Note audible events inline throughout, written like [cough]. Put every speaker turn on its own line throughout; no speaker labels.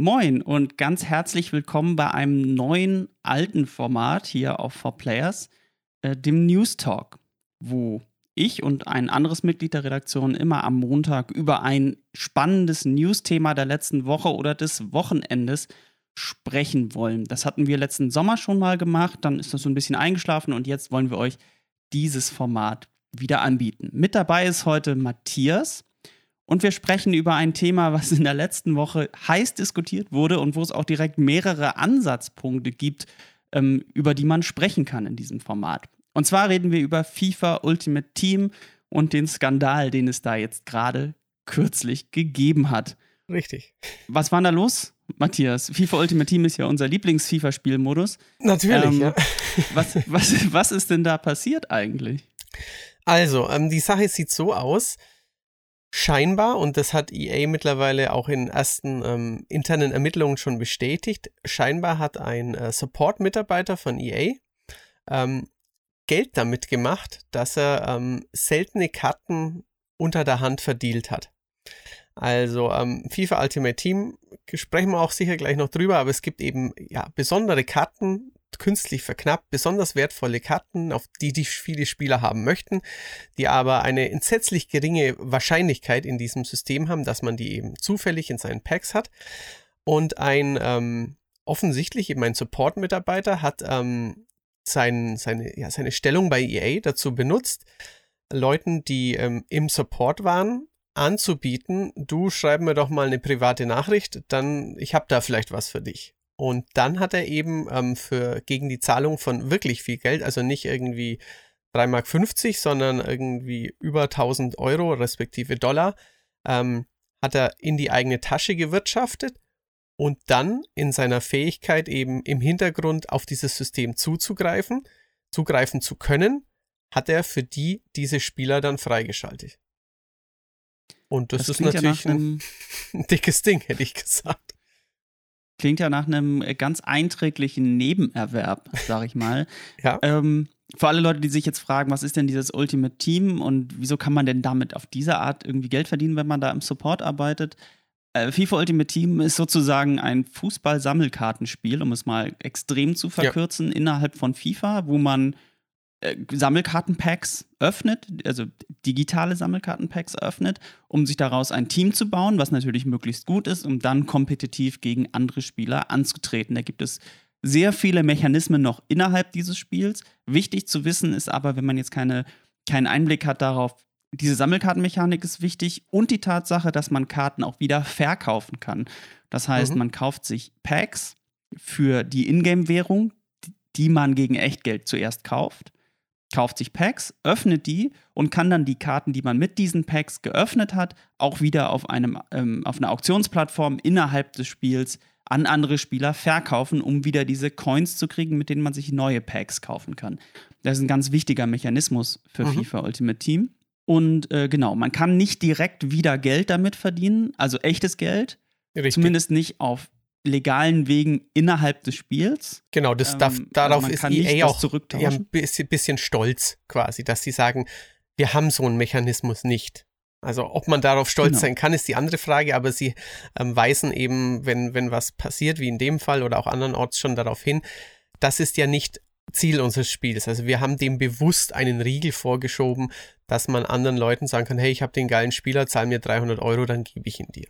Moin und ganz herzlich willkommen bei einem neuen alten Format hier auf 4Players, äh, dem News Talk, wo ich und ein anderes Mitglied der Redaktion immer am Montag über ein spannendes News-Thema der letzten Woche oder des Wochenendes sprechen wollen. Das hatten wir letzten Sommer schon mal gemacht, dann ist das so ein bisschen eingeschlafen und jetzt wollen wir euch dieses Format wieder anbieten. Mit dabei ist heute Matthias und wir sprechen über ein Thema, was in der letzten Woche heiß diskutiert wurde und wo es auch direkt mehrere Ansatzpunkte gibt, ähm, über die man sprechen kann in diesem Format. Und zwar reden wir über FIFA Ultimate Team und den Skandal, den es da jetzt gerade kürzlich gegeben hat.
Richtig.
Was war da los, Matthias? FIFA Ultimate Team ist ja unser Lieblings-FIFA-Spielmodus.
Natürlich, ähm, ja.
Was, was, was ist denn da passiert eigentlich?
Also, ähm, die Sache sieht so aus. Scheinbar, und das hat EA mittlerweile auch in ersten ähm, internen Ermittlungen schon bestätigt, scheinbar hat ein äh, Support-Mitarbeiter von EA ähm, Geld damit gemacht, dass er ähm, seltene Karten unter der Hand verdealt hat. Also ähm, FIFA Ultimate Team sprechen wir auch sicher gleich noch drüber, aber es gibt eben ja besondere Karten, künstlich verknappt, besonders wertvolle Karten, auf die die viele Spieler haben möchten, die aber eine entsetzlich geringe Wahrscheinlichkeit in diesem System haben, dass man die eben zufällig in seinen Packs hat. Und ein ähm, offensichtlich eben ein Support-Mitarbeiter hat ähm, sein, seine, ja, seine Stellung bei EA dazu benutzt, Leuten, die ähm, im Support waren, anzubieten, du schreib mir doch mal eine private Nachricht, dann ich habe da vielleicht was für dich. Und dann hat er eben ähm, für gegen die Zahlung von wirklich viel Geld, also nicht irgendwie 3,50 Mark, sondern irgendwie über 1000 Euro respektive Dollar, ähm, hat er in die eigene Tasche gewirtschaftet und dann in seiner Fähigkeit eben im Hintergrund auf dieses System zuzugreifen, zugreifen zu können, hat er für die diese Spieler dann freigeschaltet. Und das, das ist natürlich ja ein, ein [laughs] dickes Ding, hätte ich gesagt.
Klingt ja nach einem ganz einträglichen Nebenerwerb, sag ich mal. [laughs]
ja.
Ähm, für alle Leute, die sich jetzt fragen, was ist denn dieses Ultimate Team und wieso kann man denn damit auf diese Art irgendwie Geld verdienen, wenn man da im Support arbeitet? Äh, FIFA Ultimate Team ist sozusagen ein Fußball-Sammelkartenspiel, um es mal extrem zu verkürzen, ja. innerhalb von FIFA, wo man äh, Sammelkartenpacks öffnet, also digitale Sammelkartenpacks öffnet, um sich daraus ein Team zu bauen, was natürlich möglichst gut ist, um dann kompetitiv gegen andere Spieler anzutreten. Da gibt es sehr viele Mechanismen noch innerhalb dieses Spiels. Wichtig zu wissen ist aber, wenn man jetzt keine, keinen Einblick hat darauf, diese Sammelkartenmechanik ist wichtig und die Tatsache, dass man Karten auch wieder verkaufen kann. Das heißt, mhm. man kauft sich Packs für die Ingame-Währung, die man gegen Echtgeld zuerst kauft, kauft sich Packs, öffnet die und kann dann die Karten, die man mit diesen Packs geöffnet hat, auch wieder auf, einem, ähm, auf einer Auktionsplattform innerhalb des Spiels an andere Spieler verkaufen, um wieder diese Coins zu kriegen, mit denen man sich neue Packs kaufen kann. Das ist ein ganz wichtiger Mechanismus für mhm. FIFA Ultimate Team. Und äh, genau, man kann nicht direkt wieder Geld damit verdienen, also echtes Geld. Richtig. Zumindest nicht auf legalen Wegen innerhalb des Spiels.
Genau, das darf, ähm, darauf also ist EA auch ein bisschen, bisschen stolz quasi, dass sie sagen, wir haben so einen Mechanismus nicht. Also ob man darauf stolz genau. sein kann, ist die andere Frage, aber sie ähm, weisen eben, wenn, wenn was passiert, wie in dem Fall oder auch andernorts schon darauf hin, das ist ja nicht Ziel unseres Spiels. Also wir haben dem bewusst einen Riegel vorgeschoben, dass man anderen Leuten sagen kann, hey, ich habe den geilen Spieler, zahl mir 300 Euro, dann gebe ich ihn dir.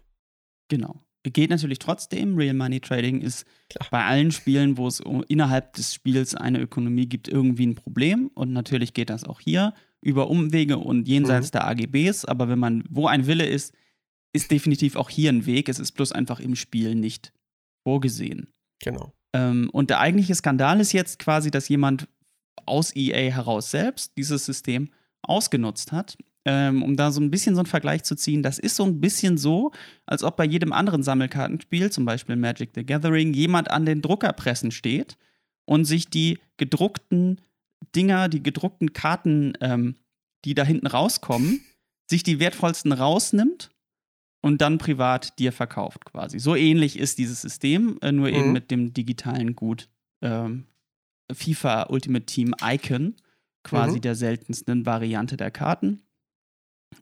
Genau. Geht natürlich trotzdem. Real Money Trading ist Klar. bei allen Spielen, wo es innerhalb des Spiels eine Ökonomie gibt, irgendwie ein Problem. Und natürlich geht das auch hier über Umwege und jenseits mhm. der AGBs. Aber wenn man, wo ein Wille ist, ist definitiv auch hier ein Weg. Es ist bloß einfach im Spiel nicht vorgesehen.
Genau.
Ähm, und der eigentliche Skandal ist jetzt quasi, dass jemand aus EA heraus selbst dieses System ausgenutzt hat. Ähm, um da so ein bisschen so einen Vergleich zu ziehen, das ist so ein bisschen so, als ob bei jedem anderen Sammelkartenspiel, zum Beispiel Magic the Gathering, jemand an den Druckerpressen steht und sich die gedruckten Dinger, die gedruckten Karten, ähm, die da hinten rauskommen, sich die wertvollsten rausnimmt und dann privat dir verkauft quasi. So ähnlich ist dieses System, äh, nur mhm. eben mit dem digitalen Gut. Ähm, FIFA Ultimate Team Icon, quasi mhm. der seltensten Variante der Karten.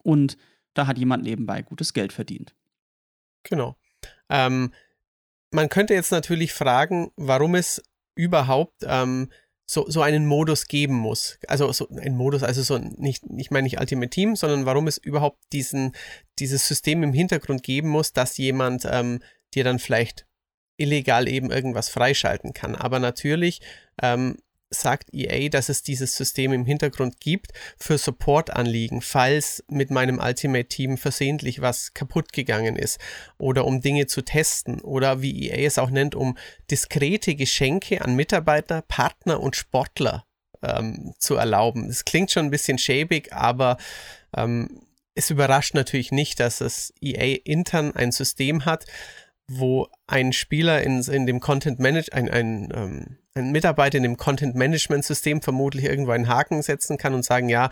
Und da hat jemand nebenbei gutes Geld verdient.
Genau. Ähm, man könnte jetzt natürlich fragen, warum es überhaupt ähm, so, so einen Modus geben muss. Also so ein Modus, also so nicht, ich meine nicht Ultimate Team, sondern warum es überhaupt diesen, dieses System im Hintergrund geben muss, dass jemand ähm, dir dann vielleicht illegal eben irgendwas freischalten kann. Aber natürlich ähm, sagt EA, dass es dieses System im Hintergrund gibt für Support-Anliegen, falls mit meinem Ultimate-Team versehentlich was kaputt gegangen ist oder um Dinge zu testen oder wie EA es auch nennt, um diskrete Geschenke an Mitarbeiter, Partner und Sportler ähm, zu erlauben. Das klingt schon ein bisschen schäbig, aber ähm, es überrascht natürlich nicht, dass es EA intern ein System hat, wo ein Spieler in, in dem Content Manage, ein, ein, ähm, ein Mitarbeiter in dem Content Management System vermutlich irgendwo einen Haken setzen kann und sagen, ja,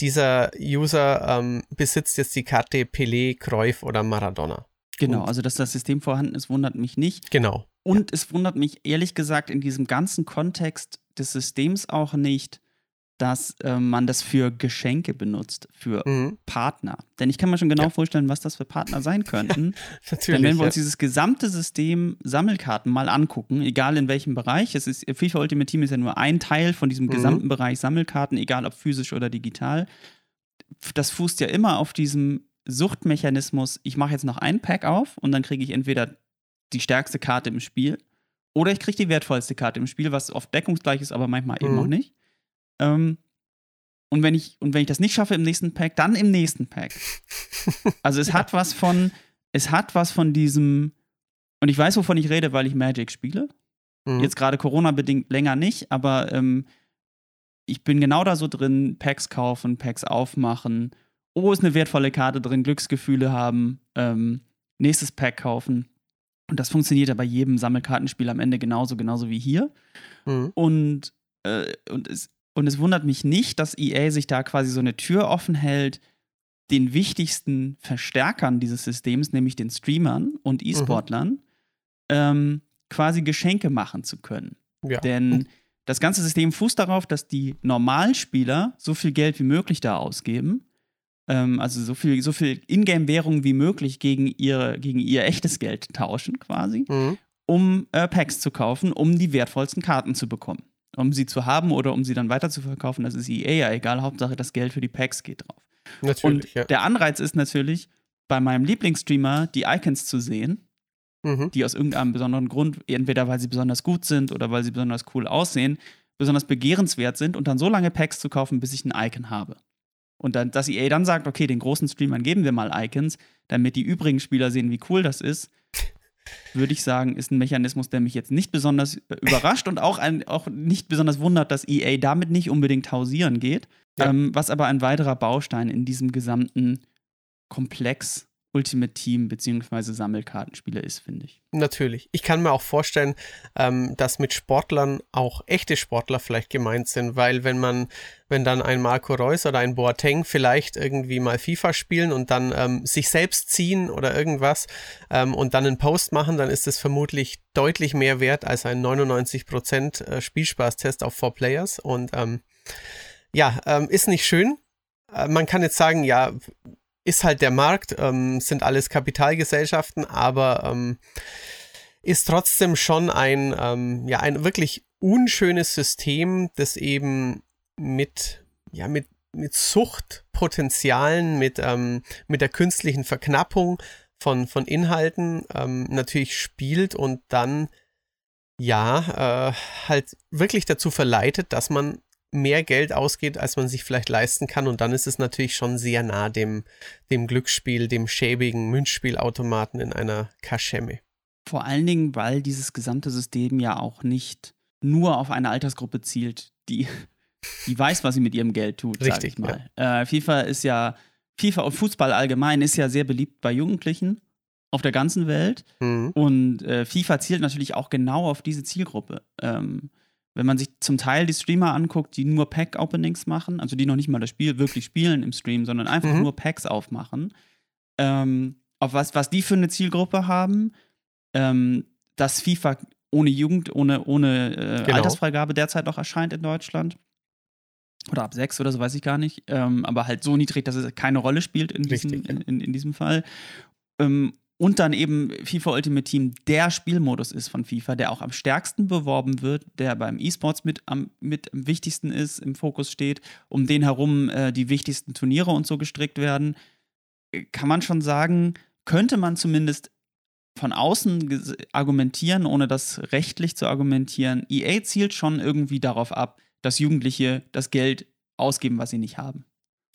dieser User ähm, besitzt jetzt die Karte Pelé, Cruyff oder Maradona.
Genau, und also dass das System vorhanden ist, wundert mich nicht.
Genau.
Und ja. es wundert mich ehrlich gesagt in diesem ganzen Kontext des Systems auch nicht, dass äh, man das für Geschenke benutzt, für mhm. Partner. Denn ich kann mir schon genau ja. vorstellen, was das für Partner sein [laughs] könnten. Natürlich. Denn wenn wir uns dieses gesamte System Sammelkarten mal angucken, egal in welchem Bereich, es ist FIFA Ultimate Team ist ja nur ein Teil von diesem mhm. gesamten Bereich Sammelkarten, egal ob physisch oder digital. Das fußt ja immer auf diesem Suchtmechanismus, ich mache jetzt noch ein Pack auf und dann kriege ich entweder die stärkste Karte im Spiel oder ich kriege die wertvollste Karte im Spiel, was oft deckungsgleich ist, aber manchmal mhm. eben auch nicht. Ähm, und wenn ich, und wenn ich das nicht schaffe im nächsten Pack, dann im nächsten Pack. [laughs] Also es hat was von, es hat was von diesem, und ich weiß, wovon ich rede, weil ich Magic spiele. Mhm. Jetzt gerade Corona-bedingt länger nicht, aber ähm, ich bin genau da so drin, Packs kaufen, Packs aufmachen. Oh, ist eine wertvolle Karte drin, Glücksgefühle haben, ähm, nächstes Pack kaufen. Und das funktioniert ja bei jedem Sammelkartenspiel am Ende genauso, genauso wie hier. Mhm. Und, äh, und es, und es wundert mich nicht, dass EA sich da quasi so eine Tür offen hält, den wichtigsten Verstärkern dieses Systems, nämlich den Streamern und mhm. E-Sportlern, mhm. ähm, quasi Geschenke machen zu können. Ja. Denn das ganze System fußt darauf, dass die Normalspieler so viel Geld wie möglich da ausgeben. Ähm, also so viel, so viel Ingame-Währung wie möglich gegen, ihre, gegen ihr echtes Geld tauschen, quasi, mhm. um äh, Packs zu kaufen, um die wertvollsten Karten zu bekommen um sie zu haben oder um sie dann weiter zu verkaufen, das ist EA ja egal. Hauptsache, das Geld für die Packs geht drauf. Natürlich, Und ja. der Anreiz ist natürlich, bei meinem Lieblingsstreamer die Icons zu sehen, mhm. die aus irgendeinem besonderen Grund, entweder weil sie besonders gut sind oder weil sie besonders cool aussehen, besonders begehrenswert sind und dann so lange Packs zu kaufen, bis ich ein Icon habe. Und dann, dass EA dann sagt, okay, den großen Streamern geben wir mal Icons, damit die übrigen Spieler sehen, wie cool das ist, würde ich sagen, ist ein Mechanismus, der mich jetzt nicht besonders äh, überrascht und auch, ein, auch nicht besonders wundert, dass EA damit nicht unbedingt hausieren geht. Ja. Ähm, was aber ein weiterer Baustein in diesem gesamten Komplex Ultimate Team beziehungsweise Sammelkartenspiele ist, finde ich.
Natürlich. Ich kann mir auch vorstellen, ähm, dass mit Sportlern auch echte Sportler vielleicht gemeint sind, weil wenn man, wenn dann ein Marco Reus oder ein Boateng vielleicht irgendwie mal FIFA spielen und dann ähm, sich selbst ziehen oder irgendwas ähm, und dann einen Post machen, dann ist es vermutlich deutlich mehr wert als ein 99% äh, Spielspaßtest auf Four Players und ähm, ja, ähm, ist nicht schön. Äh, man kann jetzt sagen, ja, ist halt der Markt, ähm, sind alles Kapitalgesellschaften, aber ähm, ist trotzdem schon ein, ähm, ja, ein wirklich unschönes System, das eben mit, ja, mit, mit Suchtpotenzialen, mit, ähm, mit der künstlichen Verknappung von, von Inhalten ähm, natürlich spielt und dann ja, äh, halt wirklich dazu verleitet, dass man mehr Geld ausgeht, als man sich vielleicht leisten kann. Und dann ist es natürlich schon sehr nah dem, dem Glücksspiel, dem schäbigen Münzspielautomaten in einer Kaschemme.
Vor allen Dingen, weil dieses gesamte System ja auch nicht nur auf eine Altersgruppe zielt, die, die weiß, was sie mit ihrem Geld tut, Richtig, sag ich mal. Ja. Äh, FIFA ist ja, FIFA und Fußball allgemein ist ja sehr beliebt bei Jugendlichen auf der ganzen Welt. Mhm. Und äh, FIFA zielt natürlich auch genau auf diese Zielgruppe. Ähm, wenn man sich zum Teil die Streamer anguckt, die nur Pack-Openings machen, also die noch nicht mal das Spiel wirklich spielen im Stream, sondern einfach mhm. nur Packs aufmachen, ähm, auf was, was die für eine Zielgruppe haben, ähm, dass FIFA ohne Jugend, ohne, ohne äh, genau. Altersfreigabe derzeit noch erscheint in Deutschland. Oder ab sechs oder so, weiß ich gar nicht. Ähm, aber halt so niedrig, dass es keine Rolle spielt in diesem, in, in, in diesem Fall. Ähm, und dann eben FIFA Ultimate Team der Spielmodus ist von FIFA, der auch am stärksten beworben wird, der beim E-Sports mit am, mit am wichtigsten ist, im Fokus steht, um den herum äh, die wichtigsten Turniere und so gestrickt werden, äh, kann man schon sagen, könnte man zumindest von außen argumentieren, ohne das rechtlich zu argumentieren, EA zielt schon irgendwie darauf ab, dass Jugendliche das Geld ausgeben, was sie nicht haben.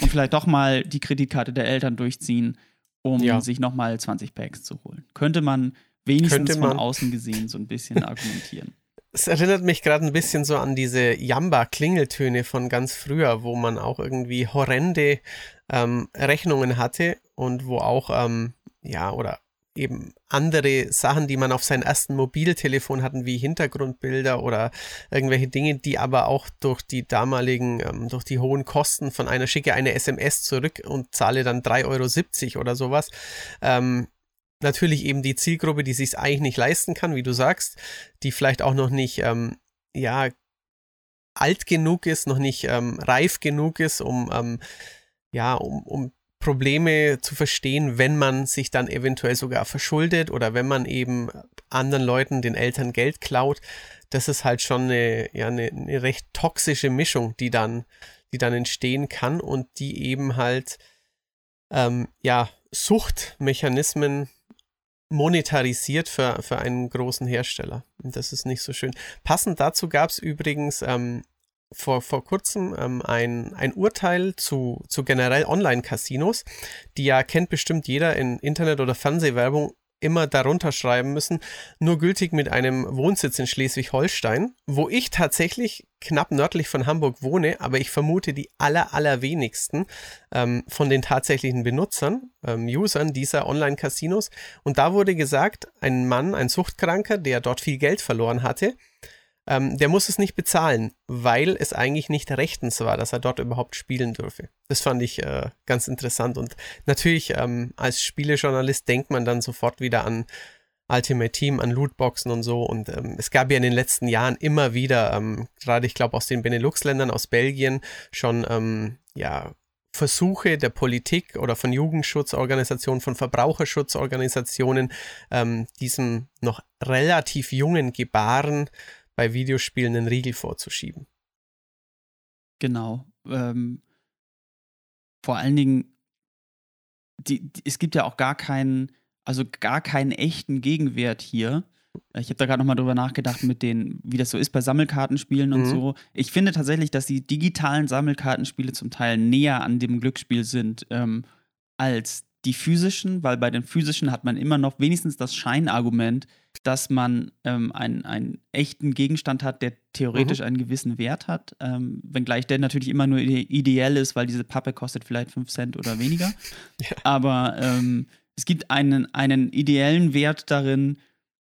Und vielleicht doch mal die Kreditkarte der Eltern durchziehen, um ja. sich nochmal 20 Packs zu holen. Könnte man wenigstens Könnte man. von außen gesehen so ein bisschen argumentieren. [laughs]
Es erinnert mich gerade ein bisschen so an diese Jamba-Klingeltöne von ganz früher, wo man auch irgendwie horrende ähm, Rechnungen hatte und wo auch, ähm, ja, oder eben andere Sachen, die man auf sein ersten Mobiltelefon hatten, wie Hintergrundbilder oder irgendwelche Dinge, die aber auch durch die damaligen, ähm, durch die hohen Kosten von einer schicke eine SMS zurück und zahle dann 3,70 Euro oder sowas. Ähm, natürlich eben die Zielgruppe, die sich eigentlich nicht leisten kann, wie du sagst, die vielleicht auch noch nicht, ähm, ja, alt genug ist, noch nicht ähm, reif genug ist, um, ähm, ja, um, um Probleme zu verstehen, wenn man sich dann eventuell sogar verschuldet oder wenn man eben anderen Leuten, den Eltern Geld klaut. Das ist halt schon eine, ja, eine, eine recht toxische Mischung, die dann, die dann entstehen kann und die eben halt, ähm, ja, Suchtmechanismen monetarisiert für, für einen großen Hersteller. Und das ist nicht so schön. Passend dazu gab es übrigens ähm, vor, vor kurzem ähm, ein, ein Urteil zu, zu generell Online-Casinos, die ja kennt bestimmt jeder in Internet- oder Fernsehwerbung immer darunter schreiben müssen, nur gültig mit einem Wohnsitz in Schleswig-Holstein, wo ich tatsächlich knapp nördlich von Hamburg wohne, aber ich vermute die aller, allerwenigsten ähm, von den tatsächlichen Benutzern, ähm, Usern dieser Online-Casinos. Und da wurde gesagt, ein Mann, ein Suchtkranker, der dort viel Geld verloren hatte, ähm, der muss es nicht bezahlen, weil es eigentlich nicht rechtens war, dass er dort überhaupt spielen dürfe. Das fand ich äh, ganz interessant. Und natürlich ähm, als Spielejournalist denkt man dann sofort wieder an Ultimate Team, an Lootboxen und so. Und ähm, es gab ja in den letzten Jahren immer wieder, ähm, gerade ich glaube aus den Benelux-Ländern, aus Belgien, schon ähm, ja Versuche der Politik oder von Jugendschutzorganisationen, von Verbraucherschutzorganisationen, ähm, diesem noch relativ jungen Gebaren bei Videospielen einen Riegel vorzuschieben.
Genau. Ähm, vor allen Dingen, die, die, es gibt ja auch gar keinen, also gar keinen echten Gegenwert hier. Ich habe da gerade nochmal drüber nachgedacht, mit den, wie das so ist bei Sammelkartenspielen und mhm. so. Ich finde tatsächlich, dass die digitalen Sammelkartenspiele zum Teil näher an dem Glücksspiel sind ähm, als die physischen, weil bei den physischen hat man immer noch wenigstens das Scheinargument, dass man ähm, einen, einen echten Gegenstand hat, der theoretisch mhm. einen gewissen Wert hat, ähm, wenngleich der natürlich immer nur ideell ist, weil diese Pappe kostet vielleicht 5 Cent oder weniger. [laughs] ja. Aber ähm, es gibt einen, einen ideellen Wert darin,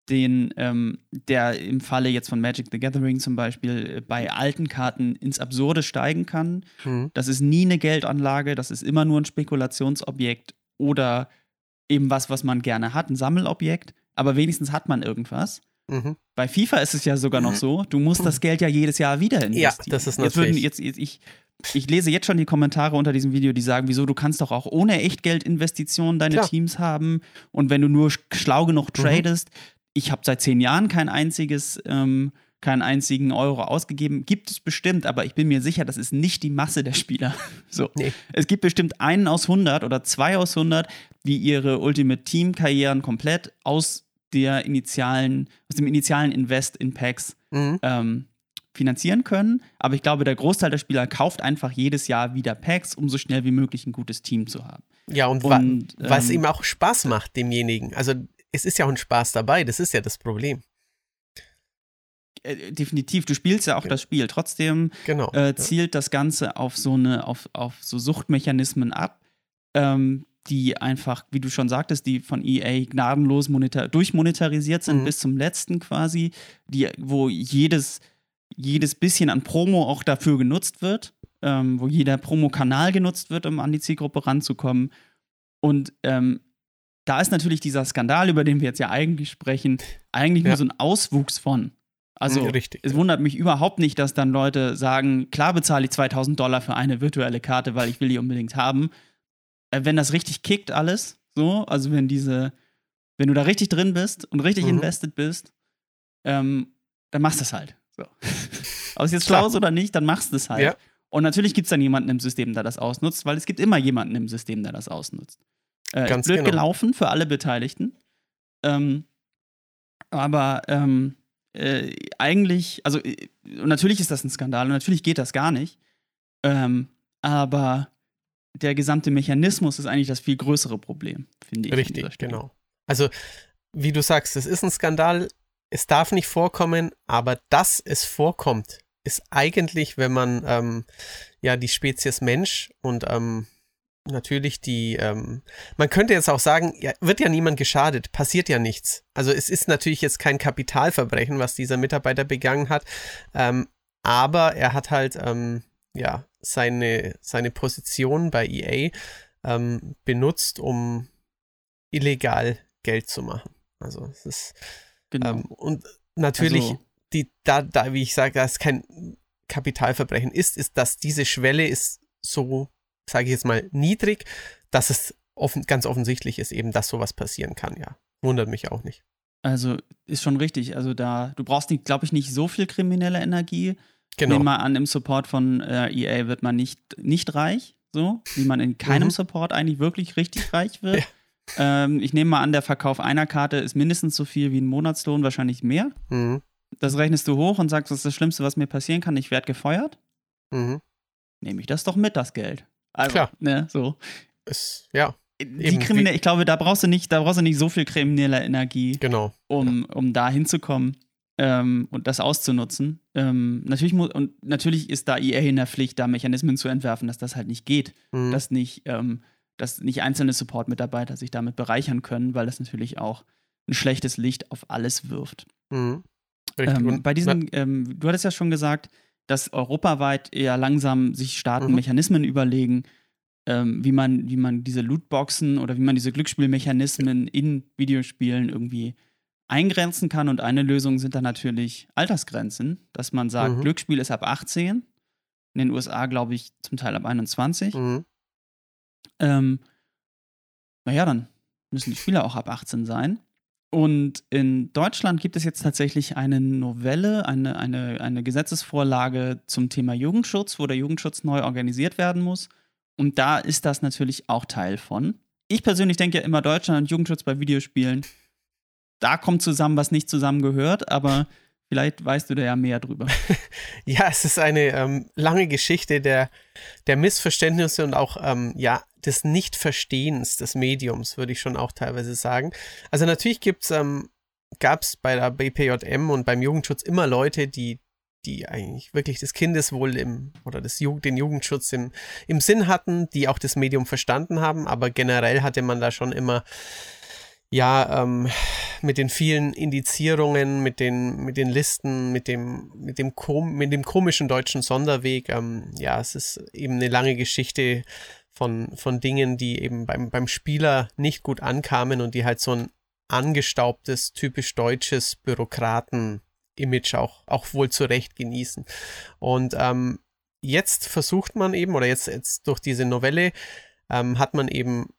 den, ähm, der im Falle jetzt von Magic the Gathering zum Beispiel äh, bei alten Karten ins Absurde steigen kann. Mhm. Das ist nie eine Geldanlage, das ist immer nur ein Spekulationsobjekt oder eben was, was man gerne hat, ein Sammelobjekt, aber wenigstens hat man irgendwas. Mhm. Bei FIFA ist es ja sogar noch mhm. so, du musst das Geld ja jedes Jahr wieder investieren.
Ja, das ist natürlich.
Jetzt, würden, jetzt, ich, ich lese jetzt schon die Kommentare unter diesem Video, die sagen, wieso du kannst doch auch ohne Echtgeldinvestitionen deine Klar. Teams haben und wenn du nur schlau genug mhm. tradest. Mhm. Ich habe seit zehn Jahren kein einziges ähm, keinen einzigen Euro ausgegeben. Gibt es bestimmt, aber ich bin mir sicher, das ist nicht die Masse der Spieler. [laughs] So. Nee. Es gibt bestimmt einen aus 100 oder zwei aus 100, die ihre Ultimate Team Karrieren komplett aus der initialen, aus dem initialen Invest in Packs mhm. ähm, finanzieren können. Aber ich glaube, der Großteil der Spieler kauft einfach jedes Jahr wieder Packs, um so schnell wie möglich ein gutes Team zu haben.
Ja, und, und wa was ähm, ihm auch Spaß macht, demjenigen. Also es ist ja auch ein Spaß dabei, das ist ja das Problem.
Äh, definitiv, du spielst ja auch ja. das Spiel. Trotzdem genau, äh, zielt ja. das Ganze auf so eine, auf, auf so Suchtmechanismen ab, ähm, die einfach, wie du schon sagtest, die von EA gnadenlos monetar durchmonetarisiert sind mhm. bis zum letzten quasi, die, wo jedes, jedes bisschen an Promo auch dafür genutzt wird, ähm, wo jeder Promo-Kanal genutzt wird, um an die Zielgruppe ranzukommen. Und ähm, da ist natürlich dieser Skandal, über den wir jetzt ja eigentlich sprechen, eigentlich ja. nur so ein Auswuchs von. Also Richtig, es wundert mich überhaupt nicht, dass dann Leute sagen, klar bezahle ich 2000 Dollar für eine virtuelle Karte, weil ich will die unbedingt haben. Äh, wenn das richtig kickt alles, so, also wenn diese, Wenn du da richtig drin bist und richtig mhm. invested bist, ähm, dann machst du es halt. So. [laughs] Ob es jetzt schlau ist oder nicht, dann machst du es halt. Ja. Und natürlich gibt es dann jemanden im System, der das ausnutzt, weil es gibt immer jemanden im System, der das ausnutzt. Äh, Ganz blöd genau. gelaufen für alle Beteiligten. Ähm, aber ähm, äh, eigentlich, also äh, natürlich ist das ein Skandal und natürlich geht das gar nicht. Ähm, aber der gesamte Mechanismus ist eigentlich das viel größere Problem, finde ich.
Richtig, genau. Also, wie du sagst, es ist ein Skandal, es darf nicht vorkommen, aber dass es vorkommt, ist eigentlich, wenn man ähm, ja die Spezies Mensch und ähm, natürlich die, ähm, man könnte jetzt auch sagen, ja, wird ja niemand geschadet, passiert ja nichts. Also es ist natürlich jetzt kein Kapitalverbrechen, was dieser Mitarbeiter begangen hat, ähm, aber er hat halt ähm, ja seine, seine Position bei EA ähm, benutzt, um illegal Geld zu machen. Also es ist genau. Ähm, und natürlich also, die da da wie ich sage, dass kein Kapitalverbrechen ist, ist, dass diese Schwelle ist so sage ich jetzt mal, niedrig, dass es offen, ganz offensichtlich ist eben, dass sowas passieren kann, ja. Wundert mich auch nicht.
Also ist schon richtig. Also da, du brauchst, glaube ich, nicht so viel kriminelle Energie. Genau. Nehmen mal an, im Support von äh, EA wird man nicht, nicht reich, so, wie man in keinem mhm. Support eigentlich wirklich richtig reich [laughs] wird. Ja. Ähm, ich nehme mal an, der Verkauf einer Karte ist mindestens so viel wie ein Monatslohn, wahrscheinlich mehr. Mhm. Das rechnest du hoch und sagst, das ist das Schlimmste, was mir passieren kann, ich werde gefeuert. Mhm. Nehme ich das doch mit, das Geld. Also, Klar. Ne, so.
Es, ja.
Die kriminelle, ich glaube, da brauchst du nicht, da brauchst du nicht so viel kriminelle Energie,
genau.
um, ja. um da hinzukommen ähm, und das auszunutzen. Ähm, natürlich muss, und natürlich ist da EA in der Pflicht, da Mechanismen zu entwerfen, dass das halt nicht geht. Mhm. Dass nicht, ähm, dass nicht einzelne Support-Mitarbeiter sich damit bereichern können, weil das natürlich auch ein schlechtes Licht auf alles wirft. Mhm. Ähm, bei diesen, ähm, du hattest ja schon gesagt, dass europaweit eher langsam sich Staaten mhm. Mechanismen überlegen, ähm, wie, man, wie man diese Lootboxen oder wie man diese Glücksspielmechanismen in Videospielen irgendwie eingrenzen kann. Und eine Lösung sind dann natürlich Altersgrenzen, dass man sagt, mhm. Glücksspiel ist ab 18. In den USA, glaube ich, zum Teil ab 21. Mhm. Ähm, naja, dann müssen die Spieler auch ab 18 sein. Und in Deutschland gibt es jetzt tatsächlich eine Novelle, eine, eine, eine Gesetzesvorlage zum Thema Jugendschutz, wo der Jugendschutz neu organisiert werden muss. Und da ist das natürlich auch Teil von. Ich persönlich denke ja immer, Deutschland und Jugendschutz bei Videospielen, da kommt zusammen, was nicht zusammengehört, aber Vielleicht weißt du da ja mehr drüber. [laughs]
ja, es ist eine ähm, lange Geschichte der, der Missverständnisse und auch ähm, ja, des Nichtverstehens des Mediums, würde ich schon auch teilweise sagen. Also natürlich ähm, gab es bei der BPJM und beim Jugendschutz immer Leute, die, die eigentlich wirklich das Kindeswohl im oder das Jugend, den Jugendschutz im, im Sinn hatten, die auch das Medium verstanden haben, aber generell hatte man da schon immer ja, ähm, [sighs] mit den vielen Indizierungen, mit den, mit den Listen, mit dem, mit dem, kom mit dem komischen deutschen Sonderweg, ähm, ja, es ist eben eine lange Geschichte von, von Dingen, die eben beim, beim Spieler nicht gut ankamen und die halt so ein angestaubtes, typisch deutsches Bürokraten-Image auch, auch wohl zurecht genießen. Und ähm, jetzt versucht man eben, oder jetzt, jetzt durch diese Novelle, ähm, hat man eben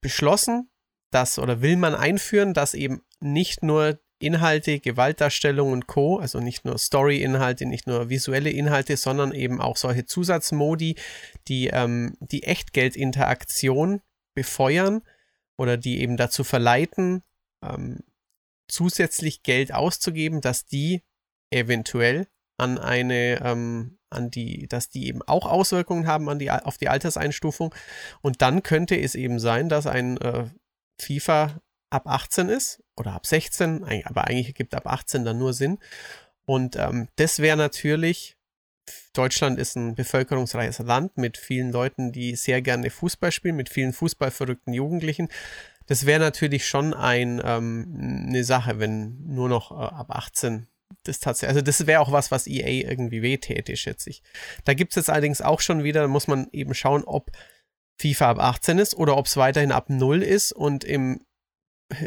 beschlossen, dass oder will man einführen, dass eben nicht nur Inhalte, Gewaltdarstellung und Co., also nicht nur Story-Inhalte, nicht nur visuelle Inhalte, sondern eben auch solche Zusatzmodi, die ähm, die Echtgeldinteraktion befeuern oder die eben dazu verleiten, ähm, zusätzlich Geld auszugeben, dass die eventuell an eine, ähm, an die, dass die eben auch Auswirkungen haben an die, auf die Alterseinstufung. Und dann könnte es eben sein, dass ein äh, FIFA ab 18 ist oder ab 16, aber eigentlich ergibt ab 18 dann nur Sinn. Und ähm, das wäre natürlich, Deutschland ist ein bevölkerungsreiches Land mit vielen Leuten, die sehr gerne Fußball spielen, mit vielen fußballverrückten Jugendlichen. Das wäre natürlich schon ein, ähm, eine Sache, wenn nur noch äh, ab 18 das tatsächlich, also das wäre auch was, was EA irgendwie wehtäte, schätze ich. Da gibt es jetzt allerdings auch schon wieder, da muss man eben schauen, ob FIFA ab 18 ist oder ob es weiterhin ab 0 ist und im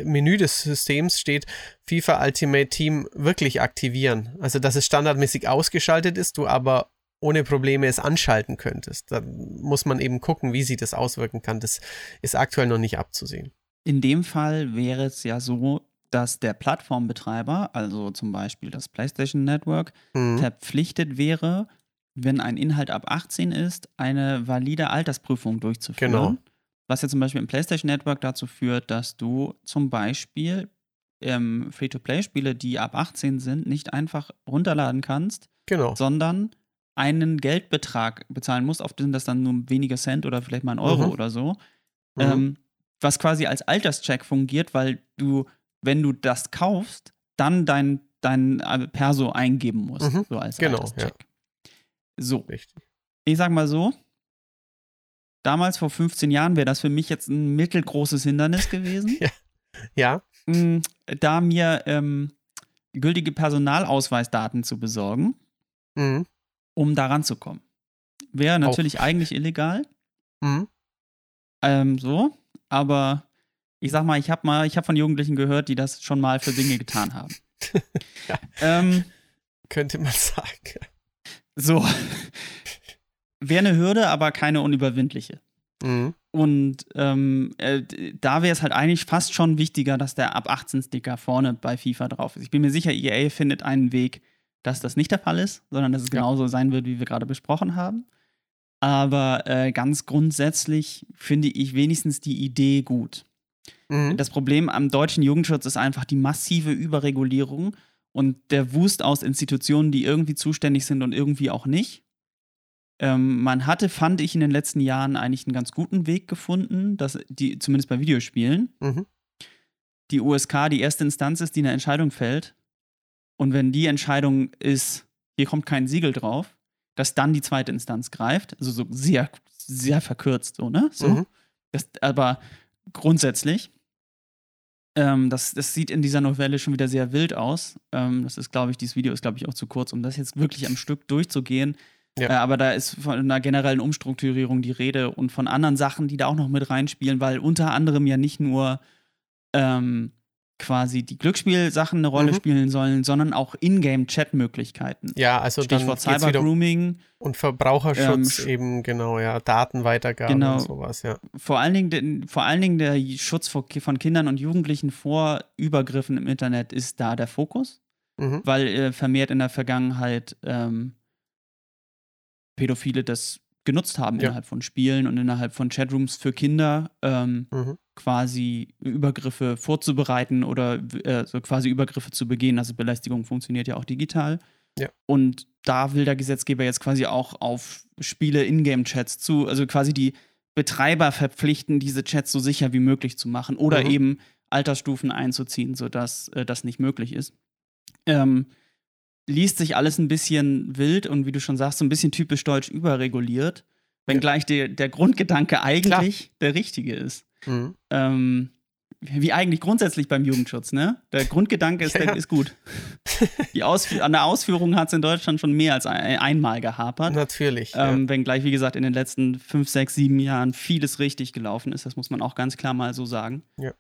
Menü des Systems steht FIFA Ultimate Team wirklich aktivieren. Also, dass es standardmäßig ausgeschaltet ist, du aber ohne Probleme es anschalten könntest. Da muss man eben gucken, wie sich das auswirken kann. Das ist aktuell noch nicht abzusehen.
In dem Fall wäre es ja so, dass der Plattformbetreiber, also zum Beispiel das PlayStation Network,
Mhm.
verpflichtet wäre, wenn ein Inhalt ab 18 ist, eine valide Altersprüfung durchzuführen.
Genau.
Was ja zum Beispiel im PlayStation Network dazu führt, dass du zum Beispiel ähm, Free-to-Play-Spiele, die ab 18 sind, nicht einfach runterladen kannst,
Genau.
sondern einen Geldbetrag bezahlen musst, auf den das dann nur wenige Cent oder vielleicht mal ein Euro
Mhm.
oder so,
Mhm.
ähm, was quasi als Alterscheck fungiert, weil du, wenn du das kaufst, dann dein, dein äh, Perso eingeben musst,
Mhm.
so als
Genau,
Alterscheck. So,
Richtig.
ich sag mal so, damals vor 15 Jahren wäre das für mich jetzt ein mittelgroßes Hindernis [laughs] gewesen,
Ja.
mh, da mir ähm, gültige Personalausweisdaten zu besorgen,
Mhm.
um da ranzukommen. Wäre natürlich eigentlich illegal,
Mhm.
ähm, so, aber ich sag mal, ich habe mal, ich habe von Jugendlichen gehört, die das schon mal für Dinge getan haben. [laughs]
Ja.
ähm,
Könnte man sagen.
So. Wäre eine Hürde, aber keine unüberwindliche.
Mhm.
Und ähm, äh, da wäre es halt eigentlich fast schon wichtiger, dass der ab 18 Sticker vorne bei FIFA drauf ist. Ich bin mir sicher, EA findet einen Weg, dass das nicht der Fall ist, sondern dass es
Ja.
genauso sein wird, wie wir gerade besprochen haben. Aber äh, ganz grundsätzlich finde ich wenigstens die Idee gut.
Mhm.
Das Problem am deutschen Jugendschutz ist einfach die massive Überregulierung und der Wust aus Institutionen, die irgendwie zuständig sind und irgendwie auch nicht. Ähm, man hatte, fand ich, in den letzten Jahren eigentlich einen ganz guten Weg gefunden, dass die, zumindest bei Videospielen,
Mhm.
die USK die erste Instanz ist, die eine Entscheidung fällt. Und wenn die Entscheidung ist, hier kommt kein Siegel drauf, dass dann die zweite Instanz greift. Also so sehr, sehr verkürzt, so, ne? So.
Mhm.
Das, aber grundsätzlich, ähm, das, das sieht in dieser Novelle schon wieder sehr wild aus. Ähm, das ist, glaube ich, dieses Video ist, glaube ich, auch zu kurz, um das jetzt wirklich am Stück durchzugehen.
Ja.
Äh, aber da ist von einer generellen Umstrukturierung die Rede und von anderen Sachen, die da auch noch mit reinspielen, weil unter anderem ja nicht nur ähm, quasi die Glücksspielsachen eine Rolle
Mhm.
spielen sollen, sondern auch Ingame-Chat-Möglichkeiten.
Ja, also
Stichwort Cyber-Grooming.
und Verbraucherschutz
Ähm,
eben, genau, ja, Datenweitergabe
Genau.
und sowas, ja.
vor allen Dingen, den- vor allen Dingen der Schutz vor, von Kindern und Jugendlichen vor Übergriffen im Internet ist da der Fokus,
Mhm.
weil äh, vermehrt in der Vergangenheit ähm, Pädophile das genutzt haben
Ja.
innerhalb von Spielen und innerhalb von Chatrooms für Kinder ähm,
Mhm.
Quasi Übergriffe vorzubereiten oder äh, so quasi Übergriffe zu begehen. Also Belästigung funktioniert ja auch digital.
Ja.
Und da will der Gesetzgeber jetzt quasi auch auf Spiele Ingame-Chats zu, also quasi die Betreiber verpflichten, diese Chats so sicher wie möglich zu machen oder
Mhm.
eben Altersstufen einzuziehen, sodass äh, das nicht möglich ist. Ähm, liest sich alles ein bisschen wild und wie du schon sagst, so ein bisschen typisch deutsch überreguliert, wenngleich der, der Grundgedanke eigentlich der richtige ist.
Mhm.
Ähm, wie eigentlich grundsätzlich beim Jugendschutz, ne? Der Grundgedanke ist, [laughs]
Ja,
der
ja.
ist gut. Die Ausf an der Ausführung hat es in Deutschland schon mehr als ein einmal gehapert.
Natürlich. ja.
Ähm, wenngleich, wie gesagt, in den letzten fünf, sechs, sieben Jahren vieles richtig gelaufen ist. Das muss man auch ganz klar mal so sagen.
Ja.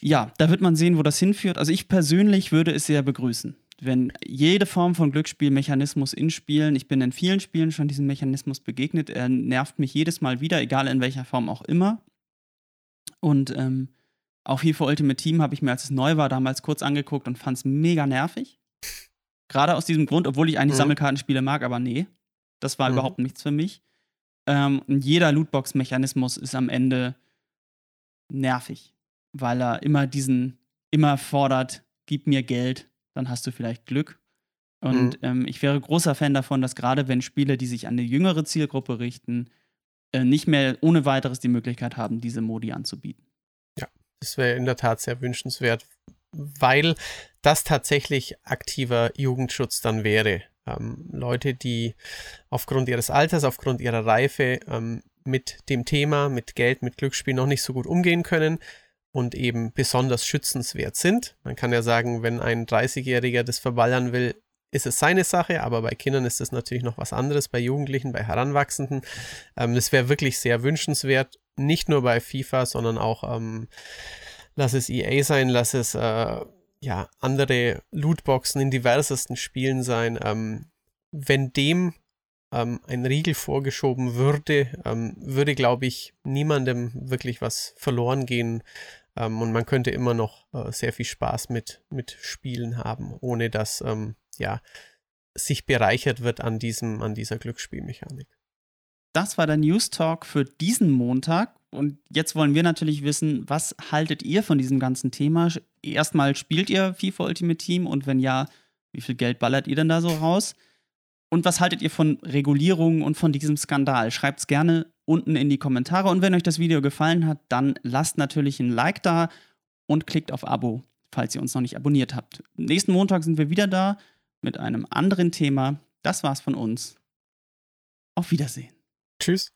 Ja, da wird man sehen, wo das hinführt. Also ich persönlich würde es sehr begrüßen, wenn jede Form von Glücksspielmechanismus in Spielen, ich bin in vielen Spielen schon diesem Mechanismus begegnet, er nervt mich jedes Mal wieder, egal in welcher Form auch immer. Und ähm, auch FIFA Ultimate Team habe ich mir, als es neu war, damals kurz angeguckt und fand es mega nervig. Gerade aus diesem Grund, obwohl ich eigentlich
Mhm.
Sammelkartenspiele mag, aber nee, das war
Mhm.
überhaupt nichts für mich. Ähm, und jeder Lootbox-Mechanismus ist am Ende nervig, weil er immer diesen, immer fordert, gib mir Geld, dann hast du vielleicht Glück. Und
Mhm.
ähm, ich wäre großer Fan davon, dass gerade wenn Spiele, die sich an eine jüngere Zielgruppe richten, äh, nicht mehr ohne weiteres die Möglichkeit haben, diese Modi anzubieten.
Das wäre in der Tat sehr wünschenswert, weil das tatsächlich aktiver Jugendschutz dann wäre. Ähm, Leute, die aufgrund ihres Alters, aufgrund ihrer Reife ähm, mit dem Thema, mit Geld, mit Glücksspiel noch nicht so gut umgehen können und eben besonders schützenswert sind. Man kann ja sagen, wenn ein 30-Jähriger das verballern will, ist es seine Sache, aber bei Kindern ist es natürlich noch was anderes, bei Jugendlichen, bei Heranwachsenden. Ähm, wäre wirklich sehr wünschenswert, nicht nur bei FIFA, sondern auch, ähm, lass es EA sein, lass es äh, ja andere Lootboxen in diversesten Spielen sein. Ähm, wenn dem ähm, ein Riegel vorgeschoben würde, ähm, würde, glaube ich, niemandem wirklich was verloren gehen. Ähm, und man könnte immer noch äh, sehr viel Spaß mit, mit Spielen haben, ohne dass ja, sich bereichert wird an, diesem, an dieser Glücksspielmechanik.
Das war der News Talk für diesen Montag. Und jetzt wollen wir natürlich wissen, was haltet ihr von diesem ganzen Thema? Erstmal spielt ihr FIFA Ultimate Team und wenn ja, wie viel Geld ballert ihr denn da so raus? Und was haltet ihr von Regulierungen und von diesem Skandal? Schreibt es gerne unten in die Kommentare. Und wenn euch das Video gefallen hat, dann lasst natürlich ein Like da und klickt auf Abo, falls ihr uns noch nicht abonniert habt. Nächsten Montag sind wir wieder da mit einem anderen Thema. Das war's von uns. Auf Wiedersehen.
Tschüss.